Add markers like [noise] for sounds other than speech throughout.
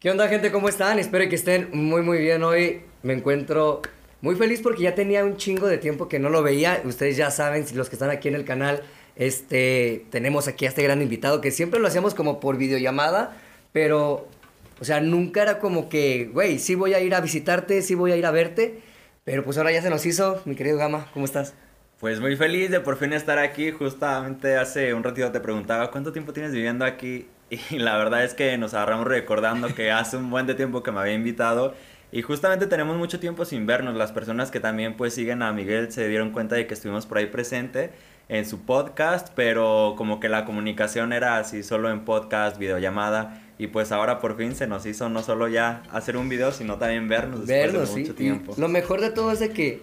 ¿Qué onda, gente? ¿Cómo están? Espero que estén muy, muy bien hoy. Me encuentro muy feliz porque ya tenía un chingo de tiempo que no lo veía. Ustedes ya saben, los que están aquí en el canal, este, tenemos aquí a este gran invitado que siempre lo hacíamos como por videollamada, pero, o sea, nunca era como que, güey, sí voy a ir a visitarte, sí voy a ir a verte, pero pues ahora ya se nos hizo. Mi querido Gama, ¿cómo estás? Pues muy feliz de por fin estar aquí. Justamente hace un ratito te preguntaba, ¿cuánto tiempo tienes viviendo aquí? [laughs] Y la verdad es que nos agarramos recordando que hace un buen de tiempo que me había invitado. Y justamente tenemos mucho tiempo sin vernos. Las personas que también pues siguen a Miguel se dieron cuenta de que estuvimos por ahí presente en su podcast, pero como que la comunicación era así solo en podcast, videollamada. Y pues ahora por fin se nos hizo no solo ya hacer un video, sino también vernos después Vernos, de sí. mucho tiempo. Y lo mejor de todo es de que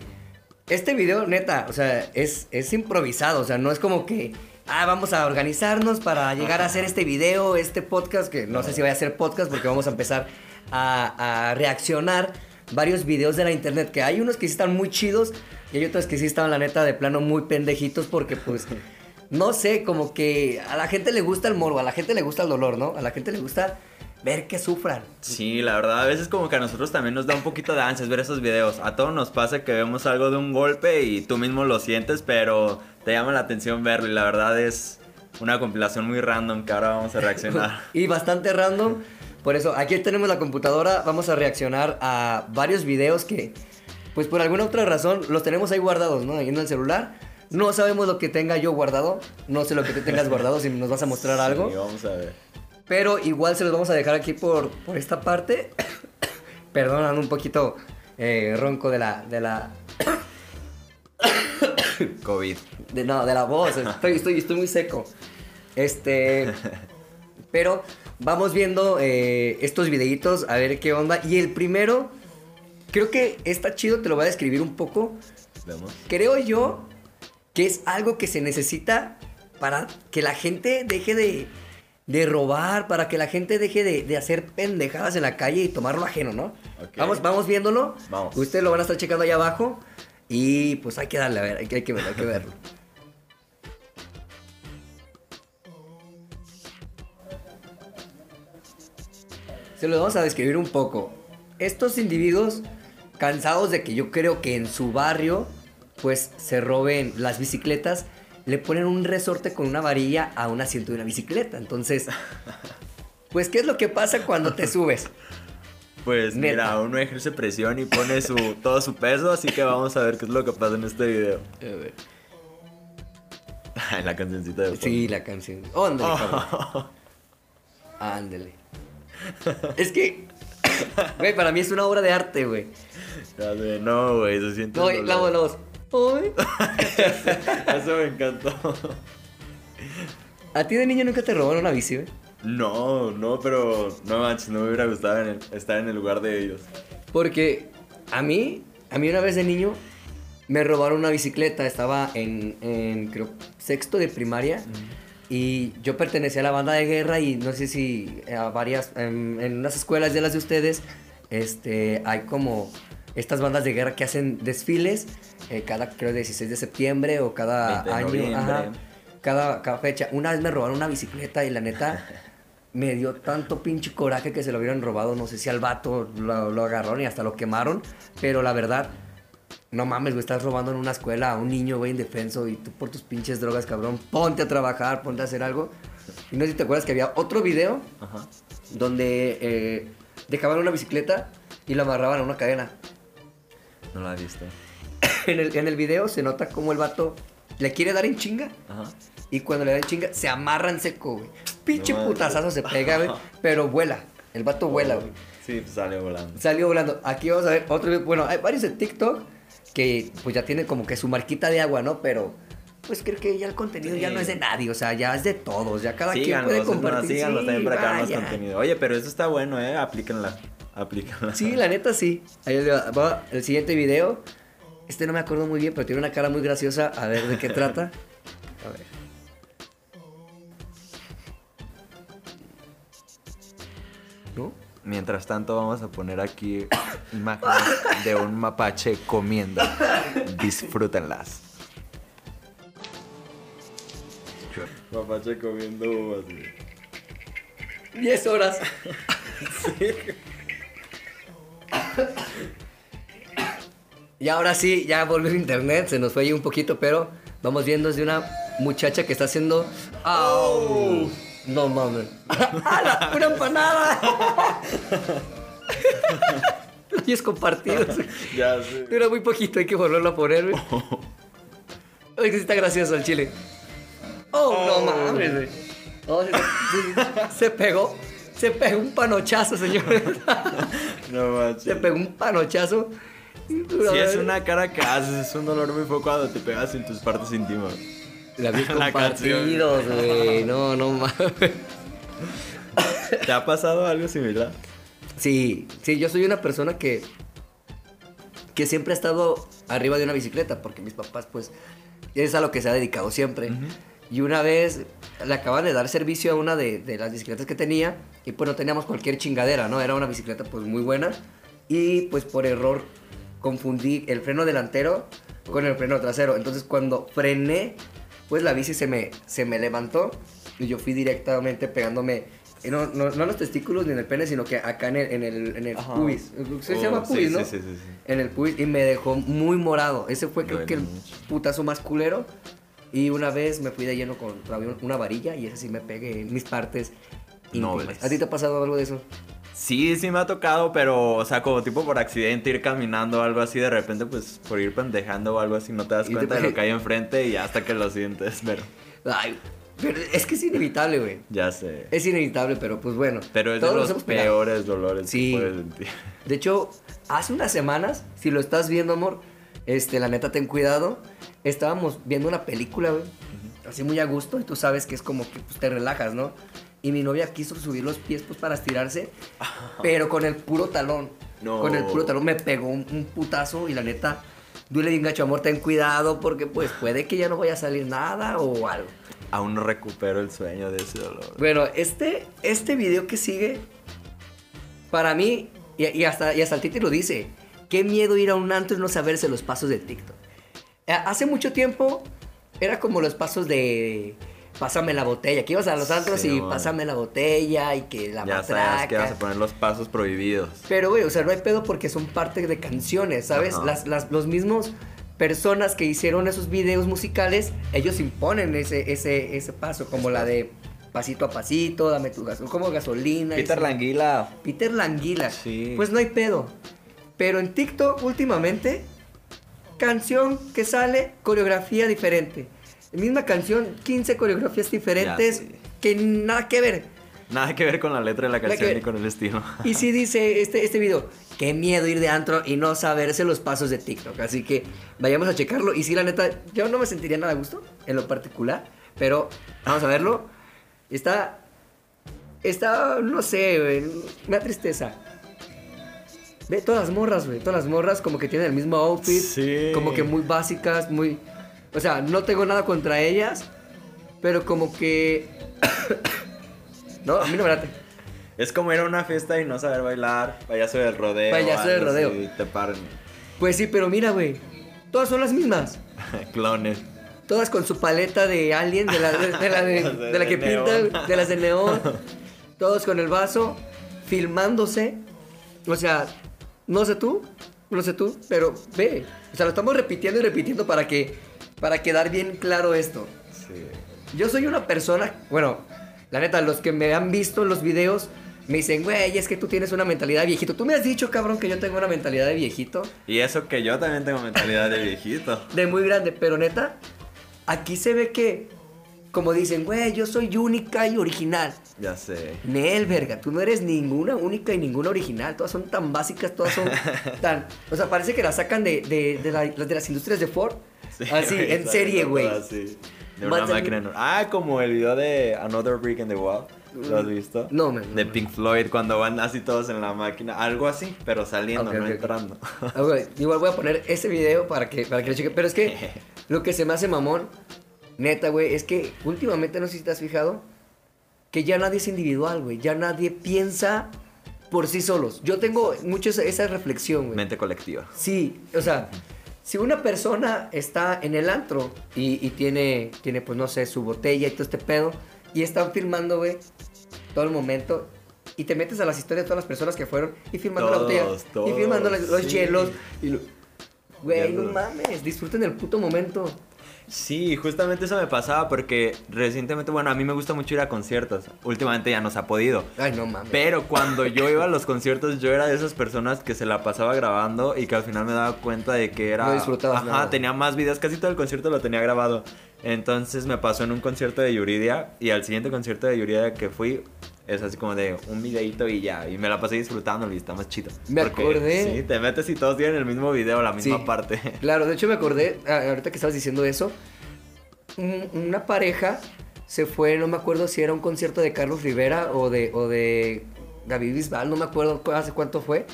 este video, neta, o sea, es, es improvisado, o sea, no es como que, ah, vamos a organizarnos para llegar a hacer este video, este podcast, que no sé si vaya a ser podcast porque vamos a empezar a, reaccionar varios videos de la internet, que hay unos que sí están muy chidos y hay otros que sí estaban, la neta, de plano muy pendejitos porque pues... No sé, como que a la gente le gusta el morbo, a la gente le gusta el dolor, ¿no? A la gente le gusta ver que sufran. Sí, la verdad, a veces como que a nosotros también nos da un poquito de ansias ver esos videos. A todos nos pasa que vemos algo de un golpe y tú mismo lo sientes, pero te llama la atención verlo y la verdad es una compilación muy random que ahora vamos a reaccionar. [laughs] y bastante random. Por eso, aquí tenemos la computadora, vamos a reaccionar a varios videos que, pues por alguna otra razón, los tenemos ahí guardados, ¿no? Ahí en el celular. No sabemos lo que tenga yo guardado, no sé lo que tú tengas guardado, si nos vas a mostrar [laughs] algo. Sí, vamos a ver. Pero igual se los vamos a dejar aquí por, por esta parte. [coughs] Perdonan un poquito eh, ronco de la, de la, [coughs] COVID. De, no, de la voz. [laughs] Estoy, estoy, estoy muy seco. Este. Pero vamos viendo eh, estos videitos a ver qué onda. Y el primero, creo que está chido, te lo voy a describir un poco. Creo yo que es algo que se necesita para que la gente deje de, de robar, para que la gente deje de, de hacer pendejadas en la calle y tomar lo ajeno, ¿no? Vamos, vamos viéndolo. Vamos. Ustedes lo van a estar checando ahí abajo. Y pues hay que darle, a ver, hay que, hay que verlo, hay que verlo. [laughs] Se los vamos a describir un poco. Estos individuos, cansados de que yo creo que en su barrio, pues se roben las bicicletas, le ponen un resorte con una varilla a un asiento de una bicicleta. Entonces, [laughs] pues, ¿qué es lo que pasa cuando te subes? Pues Neta. mira, uno ejerce presión y pone su, todo su peso, así que vamos a ver qué es lo que pasa en este video. [laughs] la cancioncita de fondo. Sí, la canción. Ándale. [laughs] Ándale. Es que, güey, para mí es una obra de arte, güey. No, güey, se siente. No, la voz, la voz. [laughs] Eso me encantó. ¿A ti de niño nunca te robaron una bici, güey? No, no, pero no manches, no me hubiera gustado en el- estar en el lugar de ellos. Porque a mí, a mí una vez de niño, me robaron una bicicleta. Estaba en, en creo, sexto de primaria. Y yo pertenecía a la banda de guerra y no sé si a varias, en, en unas escuelas de las de ustedes, este, hay como estas bandas de guerra que hacen desfiles eh, cada, creo, 16 de septiembre o cada 20 de año. ajá, cada, cada fecha. Una vez me robaron una bicicleta y la neta [laughs] me dio tanto pinche coraje que se lo hubieran robado. No sé si al vato lo, lo agarraron y hasta lo quemaron. Pero la verdad, no mames, güey, estás robando en una escuela a un niño, güey, indefenso y tú por tus pinches drogas, cabrón. Ponte a trabajar, ponte a hacer algo. Y no sé si te acuerdas que había otro video Ajá. donde eh, dejaban una bicicleta y la amarraban a una cadena. No la he visto. [coughs] en, el, en el video se nota como el vato le quiere dar en chinga. Ajá. Y cuando le da en chinga, se amarra en seco, güey. Pinche No putazazo se pega, güey. Pero vuela. El vato vuela, güey. Sí, pues salió volando. Salió volando. Aquí vamos a ver otro video. Bueno, hay varios de TikTok que pues ya tienen como que su marquita de agua, ¿no? Pero pues creo que ya el contenido ya no es de nadie, o sea, ya es de todos, ya cada quien puede más, compartir. síganos Sí, también para vaya. contenido. Oye, pero eso está bueno, ¿eh? Aplíquenla. Aplíquenla. Sí, la neta sí. Ahí va el siguiente video. Este no me acuerdo muy bien, pero tiene una cara muy graciosa. A ver de qué trata. [laughs] A ver. Mientras tanto, vamos a poner aquí [coughs] imágenes de un mapache comiendo. Disfrútenlas. Mapache comiendo uvas, güey. 10 horas. Y ahora sí, ya volvió el internet, se nos fue ahí un poquito, pero vamos viendo desde una muchacha que está haciendo. ¡Au! No mames. [laughs] ¡Hala! ¡Una empanada! [laughs] y es compartido. Ya sé. Dura muy poquito, hay que volverlo a poner, güey. [laughs] Oye, que está gracioso el chile. Oh, no Oh. mames, güey. Oh, se, se- se pegó. Se pegó un panochazo, señores. No manches. se pegó un panochazo. Si es una cara que haces, es un dolor muy poco cuando te pegas en tus partes íntimas. La vi [laughs] compartidos, güey. No, no [laughs] mames. ¿Te ha pasado algo similar? Sí, sí, yo soy una persona que. que siempre ha estado arriba de una bicicleta, porque mis papás, pues, es a lo que se ha dedicado siempre. Y una vez le acaban de dar servicio a una de, de las bicicletas que tenía, y pues no teníamos cualquier chingadera, ¿no? Era una bicicleta, pues, muy buena. Y pues por error confundí el freno delantero con el freno trasero. Entonces cuando frené, pues la bici se me, se me levantó y yo fui directamente pegándome, no, no, no en los testículos ni en el pene, sino que acá en el, en el, en el pubis. Se Oh, llama pubis, sí, ¿no? sí, sí, sí. En el pubis y me dejó muy morado. Ese fue creo Duele que el putazo más culero. Y una vez me fui de lleno con una varilla y esa sí me pegué en mis partes íntimas. ¿A ti te ha pasado algo de eso? Sí, sí me ha tocado, pero, o sea, como tipo por accidente ir caminando o algo así, de repente, pues por ir pendejando o algo así, no te das te cuenta de lo [laughs] que hay enfrente y hasta que lo sientes, pero Ay, pero es que es inevitable, güey. ya sé. Es inevitable, pero pues bueno. Pero es de todos nos los peores dolores Sí. que puedes sentir. De hecho, hace unas semanas, si lo estás viendo, amor, este, la neta, ten cuidado. Estábamos viendo una película, güey, así muy a gusto, y tú sabes que es como que pues, te relajas, ¿no? Y mi novia quiso subir los pies pues para estirarse, pero con el puro talón. No. Con el puro talón me pegó un, un putazo y la neta, duele bien gacho, amor, ten cuidado porque pues puede que ya no vaya a salir nada o algo. Aún no recupero el sueño de ese dolor. Bueno, este, este video que sigue, para mí, y, y hasta, y hasta el Titi lo dice, qué miedo ir a un antro y no saberse los pasos de TikTok. Eh, Hace mucho tiempo era como los pasos de pásame la botella, que ibas a los antros Sí, y pásame la botella y que la ya sabes que vas a matraca. poner los pasos prohibidos. Pero, güey, o sea, no hay pedo porque son parte de canciones, ¿sabes? Ajá. Las, las, los mismos personas que hicieron esos videos musicales, ellos imponen ese, ese, ese paso, como la de pasito a pasito, dame tu gasolina, como gasolina. Peter Languila. Peter Languila. Sí. Pues no hay pedo. Pero en TikTok últimamente, canción que sale, coreografía diferente. Misma canción, 15 coreografías diferentes que nada que ver. Nada que ver con la letra de la canción ni con el estilo. Y sí dice este, este video, qué miedo ir de antro y no saberse los pasos de TikTok. Así que vayamos a checarlo. Y sí, la neta, yo no me sentiría nada a gusto en lo particular. Pero vamos a verlo. Está, está, no sé, da tristeza. Ve todas las morras, güey, todas las morras como que tienen el mismo outfit. Sí. Como que muy básicas, muy... O sea, no tengo nada contra ellas, pero como que... [coughs] no, a mí no me late. Es como ir a una fiesta y no saber bailar, payaso del rodeo. Payaso del rodeo. así, te paran. Pues sí, pero mira, güey. Todas son las mismas. [laughs] Clones. Todas con su paleta de alien, de la, de, de la, de- [laughs] la que pinta, de las de neón. [laughs] Todos con el vaso, filmándose. O sea, no sé tú, no sé tú, pero ve. O sea, lo estamos repitiendo y repitiendo para que, para quedar bien claro esto. Sí. Yo soy una persona, bueno, la neta, los que me han visto en los videos me dicen, güey, es que tú tienes una mentalidad de viejito. Tú me has dicho, cabrón, que yo tengo una mentalidad de viejito. Y eso que yo también tengo mentalidad de viejito. de muy grande, pero neta, aquí se ve que, como dicen, güey, yo soy única y original. Ya sé. Nel, verga, tú no eres ninguna única y ninguna original. Todas son tan básicas, todas son [laughs] tan. O sea, parece que las sacan de, de, de, la- de las industrias de Ford. Sí, Así, güey, en serie, güey. De una máquina enorme. Ah, como el video de Another Brick in the Wall. ¿Lo has visto? No, man, no, De. Pink Floyd cuando van así todos en la máquina. Algo así, pero saliendo, Ok, no ok, ok. entrando. Ah, güey, igual voy a poner ese video para que, para que lo chequen. Pero es que [laughs] lo que se me hace mamón, neta, güey, es que últimamente, no sé si te has fijado, que ya nadie es individual, güey. Ya nadie piensa por sí solos. Yo tengo mucho esa, esa reflexión, güey. Mente colectiva. Sí, o sea, si una persona está en el antro y, y tiene, tiene, pues no sé, su botella y todo este pedo, y están filmando, güey, todo el momento, y te metes a las historias de todas las personas que fueron y firmando la botella. Todos, y firmando los sí. hielos. Y lo- Güey, no mames, disfruten el puto momento. Sí, justamente eso me pasaba porque recientemente, bueno, a mí me gusta mucho ir a conciertos. Últimamente ya no se ha podido. Ay, no mames. Pero cuando yo [laughs] iba a los conciertos, yo era de esas personas que se la pasaba grabando y que al final me daba cuenta de que era. No disfrutabas Ajá, nada. tenía más videos, casi todo el concierto lo tenía grabado. Entonces me pasó en un concierto de Yuridia y al siguiente concierto de Yuridia que fui, es así como de un videito y ya. Y me la pasé disfrutando y está más chido. Me acordé. Sí, te metes y todos tienen el mismo video, la misma Sí. parte. [laughs] Claro, de hecho me acordé, ahorita que estabas diciendo eso, un- una pareja se fue, no me acuerdo si era un concierto de Carlos Rivera o de, o de David Bisbal, no me acuerdo cu- hace cuánto fue,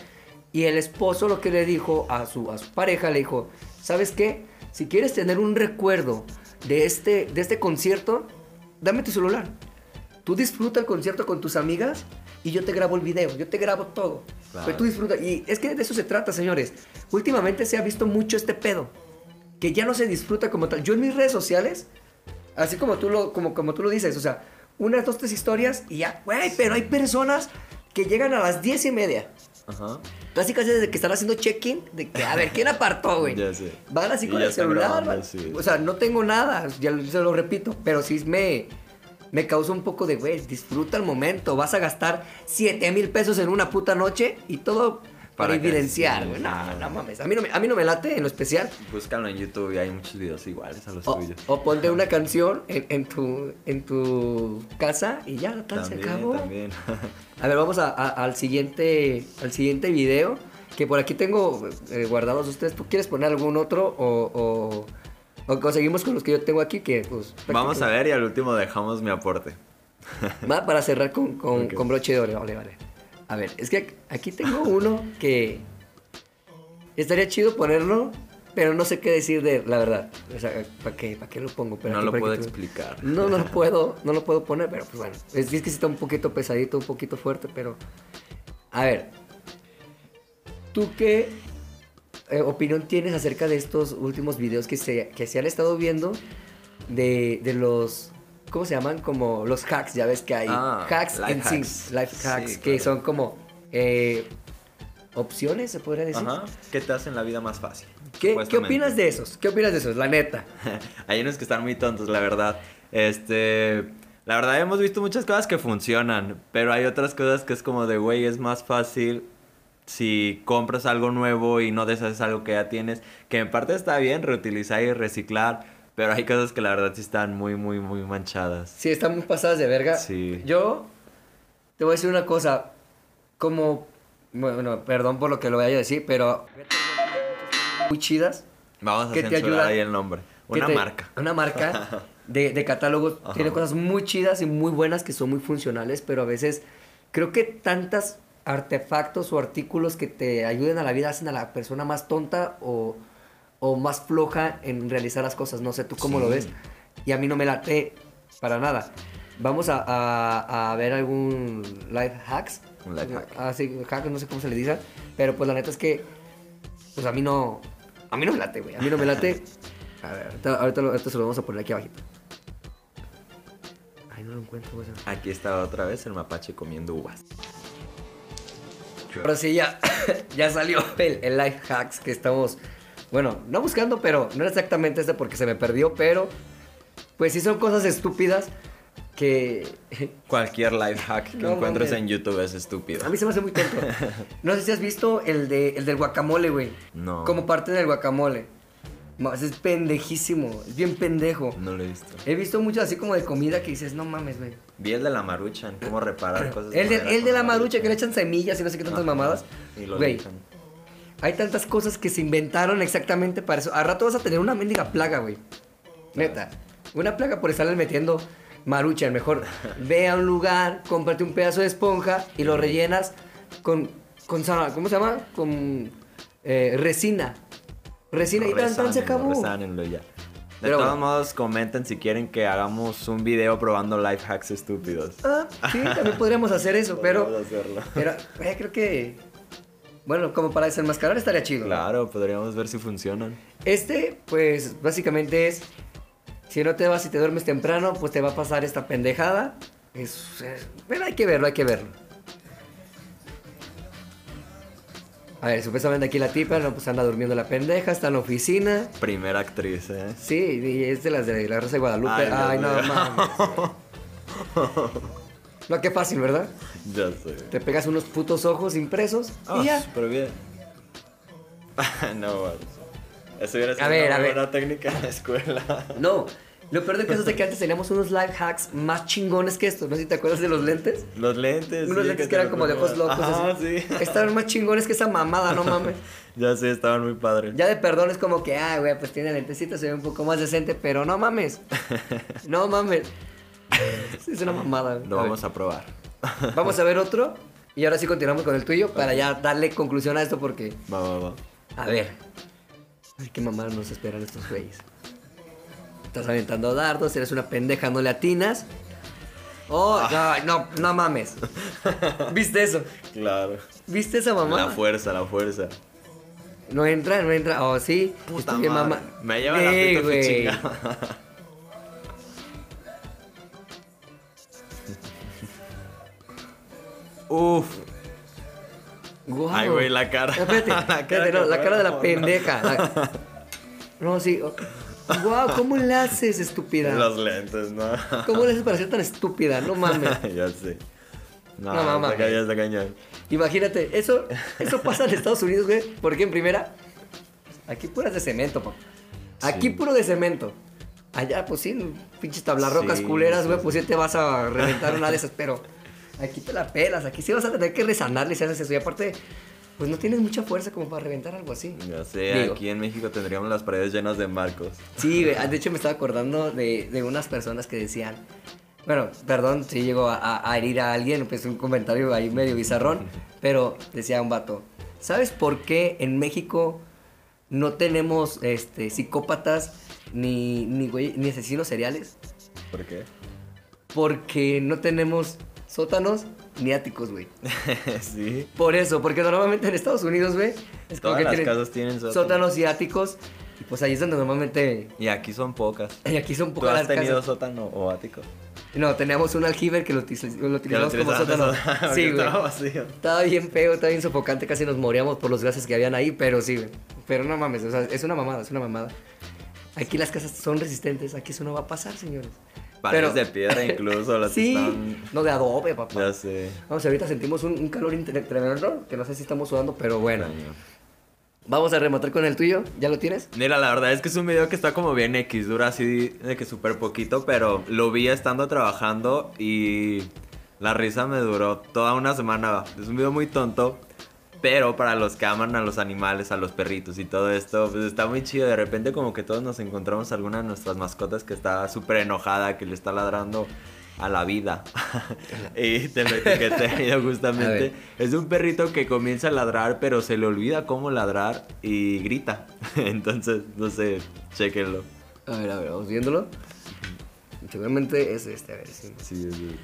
y el esposo lo que le dijo a su, a su pareja, le dijo, ¿sabes qué? Si quieres tener un recuerdo de este, de este concierto, dame tu celular. Tú disfruta el concierto con tus amigas y yo te grabo el video, yo te grabo todo. Claro. Pero tú disfruta. Y es que de eso se trata, señores. Últimamente se ha visto mucho este pedo. Que ya no se disfruta como tal. Yo en mis redes sociales, así como tú lo, como, como tú lo dices, o sea, unas, dos, tres historias y ya, güey, pero hay personas que llegan a las diez y media. Ajá. Casi casi desde que están haciendo check-in, de que, a ver, ¿quién apartó, güey? [laughs] Ya sé. Van así con el celular. grabando, sí. O sea, no tengo nada, ya se lo repito, pero sí me, me causa un poco de, güey, disfruta el momento. Vas a gastar 7 mil pesos en una puta noche y todo para, evidenciar, güey. No, no mames. A mí no, me, a mí no me late en lo especial. Búscalo en YouTube y hay muchos videos iguales a los O, tuyos. o ponte una canción en, en tu, en tu casa y ya, tal, se También, acabó. también. [laughs] A ver, vamos a- a- al siguiente al siguiente video. Que por aquí tengo eh, guardados ustedes. ¿Tú quieres poner algún otro? O, o, o seguimos con los que yo tengo aquí. Que pues. Vamos a ver y al último dejamos mi aporte. [laughs] Va para cerrar con, con, broche de oro. Vale, vale. A ver, es que aquí tengo uno que. Estaría chido ponerlo. Pero no sé qué decir de la verdad. O sea, ¿para qué, ¿para qué lo pongo? Pero no aquí lo puedo tú- explicar. No, no lo [laughs] puedo, no lo puedo poner, pero pues bueno. Es, es que está un poquito pesadito, un poquito fuerte, pero. A ver. ¿Tú qué eh, opinión tienes acerca de estos últimos videos que se, que se han estado viendo? De, de los. ¿Cómo se llaman? Como los hacks, ya ves que hay. Ah, hacks en hacks. Life Sí, hacks, que claro. son como. eh, opciones, se podría decir. Ajá. ¿Qué te hacen la vida más fácil? ¿Qué, ¿Qué opinas de esos? ¿Qué opinas de esos? La neta. [laughs] Hay unos que están muy tontos, la verdad. Este. La verdad, hemos visto muchas cosas que funcionan, pero hay otras cosas que es como de, güey, es más fácil si compras algo nuevo y no deshaces algo que ya tienes. Que en parte está bien reutilizar y reciclar, pero hay cosas que la verdad sí están muy, muy, muy manchadas. Sí, están muy pasadas de verga. Sí. Yo te voy a decir una cosa. Como. Bueno, perdón por lo que lo vaya a decir, pero. Muy chidas. Vamos a ¿Qué te censurar ayuda? ahí el nombre. que Una te- marca. Una marca de, de catálogos. [laughs] Ajá. Tiene cosas muy chidas y muy buenas que son muy funcionales, pero a veces creo que tantas artefactos o artículos que te ayuden a la vida hacen a la persona más tonta o, o más floja en realizar las cosas. No sé tú cómo lo Sí. ves. Y a mí no me late para nada. Vamos a, a- a ver algún life hacks. Un life hack. Ah, sí, hack, no sé cómo se le dice. Pero pues la neta es que, pues a mí no, a mí no me late, güey. A mí no me late. [laughs] A ver, ahorita, ahorita, lo- ahorita se lo vamos a poner aquí abajito. Ay, no lo encuentro, güey. Aquí está otra vez el mapache comiendo uvas. Ahora sí, ya, [coughs] ya salió el, el life hacks que estamos, bueno, no buscando, pero no era exactamente este porque se me perdió, pero pues sí son cosas estúpidas que [laughs] Cualquier life hack que No encuentres en YouTube es estúpido. a mí se me hace muy tonto. [laughs] No sé si has visto el, de, el del guacamole, güey. No. Como parte del guacamole. Más, Es pendejísimo, es bien pendejo. No lo he visto. He visto mucho así como de comida que dices, no mames, güey. Vi el de la maruchan, cómo reparar [coughs] cosas. El de, el de la marucha que le echan semillas y no sé qué tantas Ajá. mamadas. Y lo Güey, hay tantas cosas que se inventaron exactamente para eso. A rato vas a tener una mendiga plaga, güey. Neta. Una plaga por estarle metiendo marucha. Mejor [laughs] ve a un lugar, cómprate un pedazo de esponja y lo rellenas con, con ¿cómo se llama? Con eh, resina. Resina y tan, se acabó. resánenlo ya. De Pero todos bueno. modos, comenten si quieren que hagamos un video probando life hacks estúpidos. Ah, sí, también podríamos hacer eso, [laughs] pero... Podríamos hacerlo. Pero eh, creo que... Bueno, como para desenmascarar estaría chido. Claro, podríamos ver si funcionan. Este, pues, básicamente es... Si no te vas y te duermes temprano, pues te va a pasar esta pendejada. Es, es- pero hay que verlo, hay que verlo. A ver, supuestamente aquí la tipa, no, pues anda durmiendo la pendeja, está en la oficina. Primera actriz, ¿eh? Sí, y es de las de la Rosa de Guadalupe. Ay, Ay, no mío. mames. No, qué fácil, ¿verdad? [laughs] Ya sé. Te pegas unos putos ojos impresos Ah, y ya. súper bien. [laughs] no, bueno. Eso hubiera sido A ver, una a ver. buena técnica en la escuela. No, lo peor de caso es de que antes teníamos unos life hacks más chingones que estos. No sé si te acuerdas de los lentes. Los lentes. Unos sí, lentes que eran como de ojos locos. Ajá, así. sí. [laughs] Estaban más chingones que esa mamada, no mames. [laughs] Ya sí, estaban muy padres. Ya de perdón es como que, ah, güey, pues tiene lentecitos, se ve un poco más decente, pero no mames. [laughs] No mames. Es una mamada. güey. Lo A ver. vamos a probar. Vamos a ver otro. Y ahora sí continuamos con el tuyo para ya darle conclusión a esto porque, Va, va, va. a ver. Ay, qué mamadas nos esperan estos güeyes. Estás aventando dardos, eres una pendeja, no le atinas. Oh, Ah. no, no, no mames. [laughs] ¿Viste eso? Claro. ¿Viste esa mamada? La fuerza, la fuerza. No entra, no entra. Oh, sí. Puta madre. mama- Me lleva la Sí, pita güey. chingada. [laughs] Uf. Guau. Ay, güey, la cara. Espérate, [laughs] La cara espérate, que no, la fue cara de la pendeja. la- No, sí. Wow, ¿cómo le haces, estúpida? Los lentes, ¿no? [laughs] ¿Cómo le haces para ser tan estúpida? No mames. [laughs] ya sé. No, No, mames. está cañón. Imagínate, eso, eso pasa en Estados Unidos, güey. Porque en primera, aquí puras de cemento, papá. Aquí Sí. puro de cemento. Allá, pues sí, pinches tablarrocas Sí, culeras, güey, sí. pues sí te vas a reventar una de esas, pero aquí te la pelas, aquí sí vas a tener que resanarle si haces eso. Y aparte, pues no tienes mucha fuerza como para reventar algo así. Ya sé, Digo. aquí en México tendríamos las paredes llenas de marcos. Sí, güey, de [laughs] hecho me estaba acordando de, de unas personas que decían, bueno, perdón si llego a, a- a herir a alguien, pues un comentario ahí medio bizarrón, [laughs] pero decía un vato, ¿sabes por qué en México no tenemos este, psicópatas ni, ni, güey- ni asesinos seriales? ¿Por qué? Porque no tenemos sótanos ni áticos, güey. [laughs] sí. Por eso, porque normalmente en Estados Unidos, güey, es como Todas que las tienen casas tienen sótanos. sótanos y áticos, y pues ahí es donde normalmente... Y aquí son pocas. [laughs] Y aquí son ¿Tú pocas has las tenido casas. sótano o ático? No, teníamos un aljibe que lo, lo utilizamos como sótano. [laughs] Sí, güey. Estaba vacío. Estaba bien feo, estaba bien sofocante, casi nos moríamos por los gases que habían ahí, pero sí, güey. Pero no mames, o sea, es una mamada, es una mamada. Aquí las casas son resistentes, aquí eso no va a pasar, señores. Paredes de piedra incluso, las [laughs] Sí, están... no de adobe, papá. Ya sé. Vamos, ahorita sentimos un, un calor tremendo, que no sé si estamos sudando, pero bueno. Vamos a rematar con el tuyo, ¿ya lo tienes? Mira, la verdad es que es un video que está como bien X, dura así de que súper poquito, pero lo vi estando trabajando y la risa me duró toda una semana. Es un video muy tonto, pero para los que aman a los animales, a los perritos y todo esto, pues está muy chido. De repente como que todos nos encontramos alguna de nuestras mascotas que está súper enojada, que le está ladrando a la vida. [laughs] y te lo etiqueté [laughs] justamente. Es un perrito que comienza a ladrar, pero se le olvida cómo ladrar y grita. [laughs] Entonces, no sé, chéquenlo. A ver, a ver, vamos viéndolo. Seguramente es este, a ver, sí. Sí, sí, sí.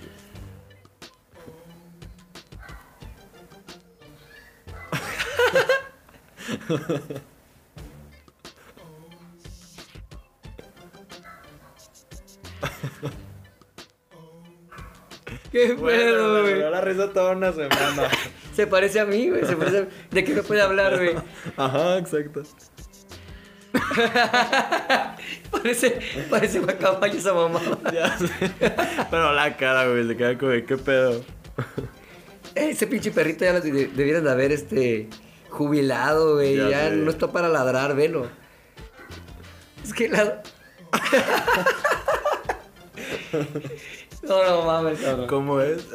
¿Qué Bueno, pedo, güey? la risa toda una semana. Se parece a mí, güey. Se parece a... ¿De qué me puede hablar, güey? Ajá, exacto. [laughs] Parece, parece caballo esa mamá. Ya sé. Pero la cara, güey, se queda como, ¿qué pedo? Ese pinche perrito ya lo de- debieran de haber este jubilado, güey. Ya no está para ladrar, velo. Es que la. no, no mames, cabrón. ¿Cómo es? [laughs]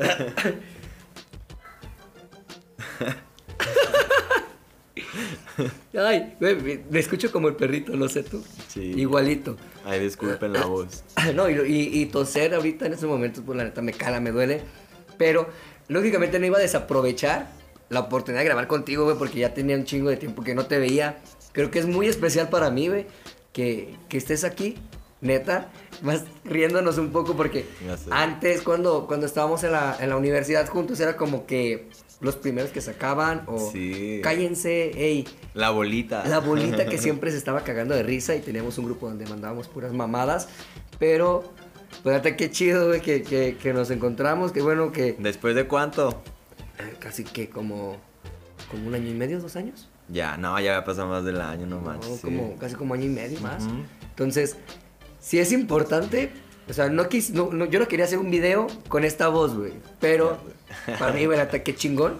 Ay, güey, me, me escucho como el perrito, no sé tú. Sí. Igualito. Ay, disculpen la voz. [laughs] No, y, y- y toser ahorita en estos momentos, pues la neta me cala, me duele. Pero, lógicamente no iba a desaprovechar la oportunidad de grabar contigo, güey, porque ya tenía un chingo de tiempo que no te veía. Creo que es muy especial para mí, güey, que, que estés aquí, neta. Más riéndonos un poco porque antes, cuando, cuando estábamos en la, en la universidad juntos, era como que los primeros que sacaban o Sí. cállense, ey, La bolita. la bolita que [laughs] siempre se estaba cagando de risa y teníamos un grupo donde mandábamos puras mamadas. Pero, pues ahorita qué chido, güey, que, que, que nos encontramos. Qué bueno que ¿Después de cuánto? Eh, casi que como como un año y medio, dos años. Ya, no, ya ha pasado más del año, no No, manches. sí. como, casi como año y medio más. Entonces, si es importante, o sea, no, quis, no, no- yo no quería hacer un video con esta voz, güey. Pero [laughs] para mí, neta, qué chingón.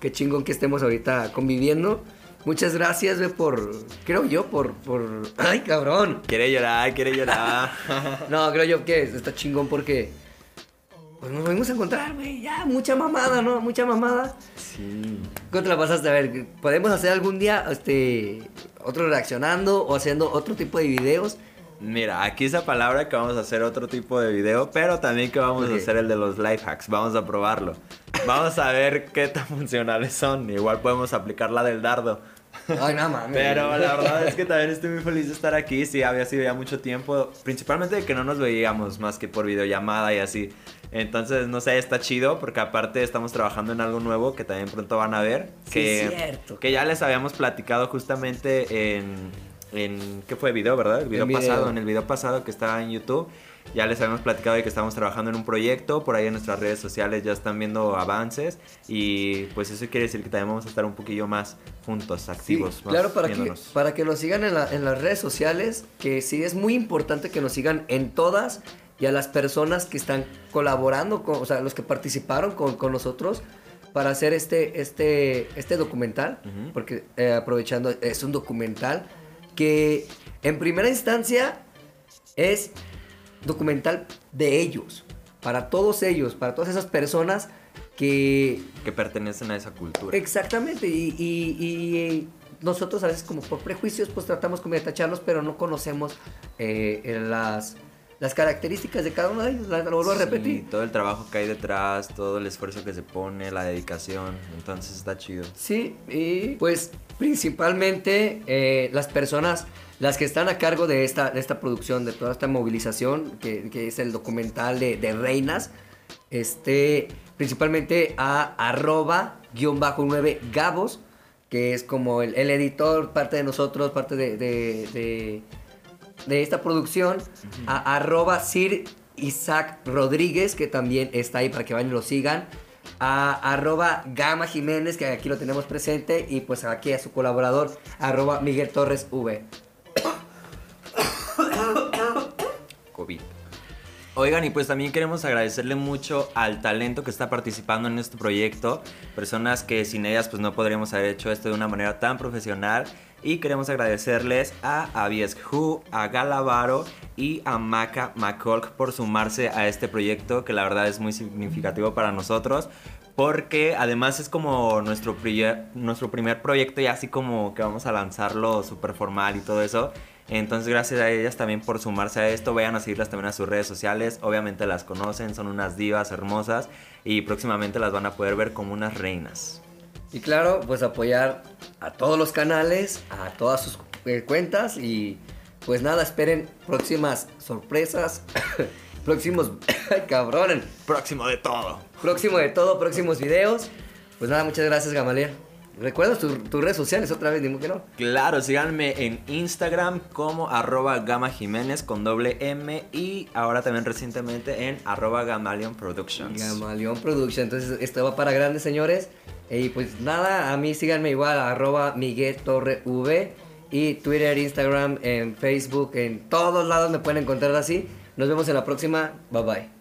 Qué chingón que estemos ahorita conviviendo. Muchas gracias, güey, por, creo yo, por, por, ay, cabrón. Quiere llorar, quiere llorar. [laughs] No, creo yo que está chingón porque, pues nos venimos a encontrar, güey, ya, mucha mamada, ¿no? Mucha mamada. sí. ¿Cómo te la pasaste? A ver, ¿podemos hacer algún día, este, otro reaccionando o haciendo otro tipo de videos? Mira, aquí esa palabra que vamos a hacer otro tipo de video, pero también que vamos a hacer el de los life hacks. Vamos a probarlo. Vamos a ver qué tan [laughs] funcionales son. Igual podemos aplicar la del dardo. Ay, no mames. Pero la verdad es que también estoy muy feliz de estar aquí. Sí, había sido ya mucho tiempo. Principalmente de que no nos veíamos más que por videollamada y así. Entonces, no sé, está chido porque aparte estamos trabajando en algo nuevo que también pronto van a ver. Sí, que, cierto. que ya les habíamos platicado justamente en, en ¿qué fue? Video, ¿verdad? El video En video. pasado, en el video pasado que estaba en YouTube. Ya les habíamos platicado de que estamos trabajando en un proyecto, por ahí en nuestras redes sociales ya están viendo avances y pues eso quiere decir que también vamos a estar un poquillo más juntos, Sí, activos. más claro, para que, para que nos sigan en, la- en las redes sociales, que sí es muy importante que nos sigan en todas y a las personas que están colaborando, con, o sea, los que participaron con, con nosotros para hacer este, este, este documental, porque eh, aprovechando, es un documental que en primera instancia es documental de ellos, para todos ellos, para todas esas personas que que pertenecen a esa cultura. Exactamente, y, y- y nosotros a veces como por prejuicios pues tratamos como de tacharlos, pero no conocemos eh, eh, las, las características de cada uno de ellos, la- lo vuelvo a Sí, repetir. todo el trabajo que hay detrás, todo el esfuerzo que se pone, la dedicación, entonces está chido. Sí, y pues principalmente eh, las personas, las que están a cargo de esta, de esta producción, de toda esta movilización, que, que es el documental de, de Reinas, este, principalmente a arroba guion bajo 9 Gabos, que es como el, el editor, parte de nosotros, parte de, de, de- de esta producción, a arroba Sir Isaac Rodríguez, que también está ahí para que vayan y lo sigan, a arroba Gama Jiménez, que aquí lo tenemos presente, y pues aquí a su colaborador, arroba Miguel Torres V. COVID. Oigan, y pues también queremos agradecerle mucho al talento que está participando en este proyecto, personas que sin ellas pues no podríamos haber hecho esto de una manera tan profesional. Y queremos agradecerles a Abies Hu, a Galavaro y a Maca McColk por sumarse a este proyecto que la verdad es muy significativo para nosotros. Porque además es como nuestro, primer- nuestro primer proyecto y así como que vamos a lanzarlo súper formal y todo eso. Entonces gracias a ellas también por sumarse a esto. Vayan a seguirlas también a sus redes sociales. Obviamente las conocen, son unas divas hermosas y próximamente las van a poder ver como unas reinas. Y claro, pues apoyar a todos los canales, a todas sus eh, cuentas y pues nada, esperen próximas sorpresas, [coughs] próximos, [coughs] ay cabrón, Próximo de todo. próximo de todo, próximos videos. Pues nada, muchas gracias Gamaliel. ¿Recuerdas tu- tus redes sociales otra vez? Dime que no. Claro, síganme en Instagram como arroba Gama Jiménez con doble M y ahora también recientemente en arroba Gamalion Productions. Gamaleón Production. Entonces, esto va para grandes señores. Y pues nada, a mí síganme igual, arroba Miguel Torre V. Y Twitter, Instagram, en Facebook, en todos lados me pueden encontrar así. Nos vemos en la próxima. Bye bye.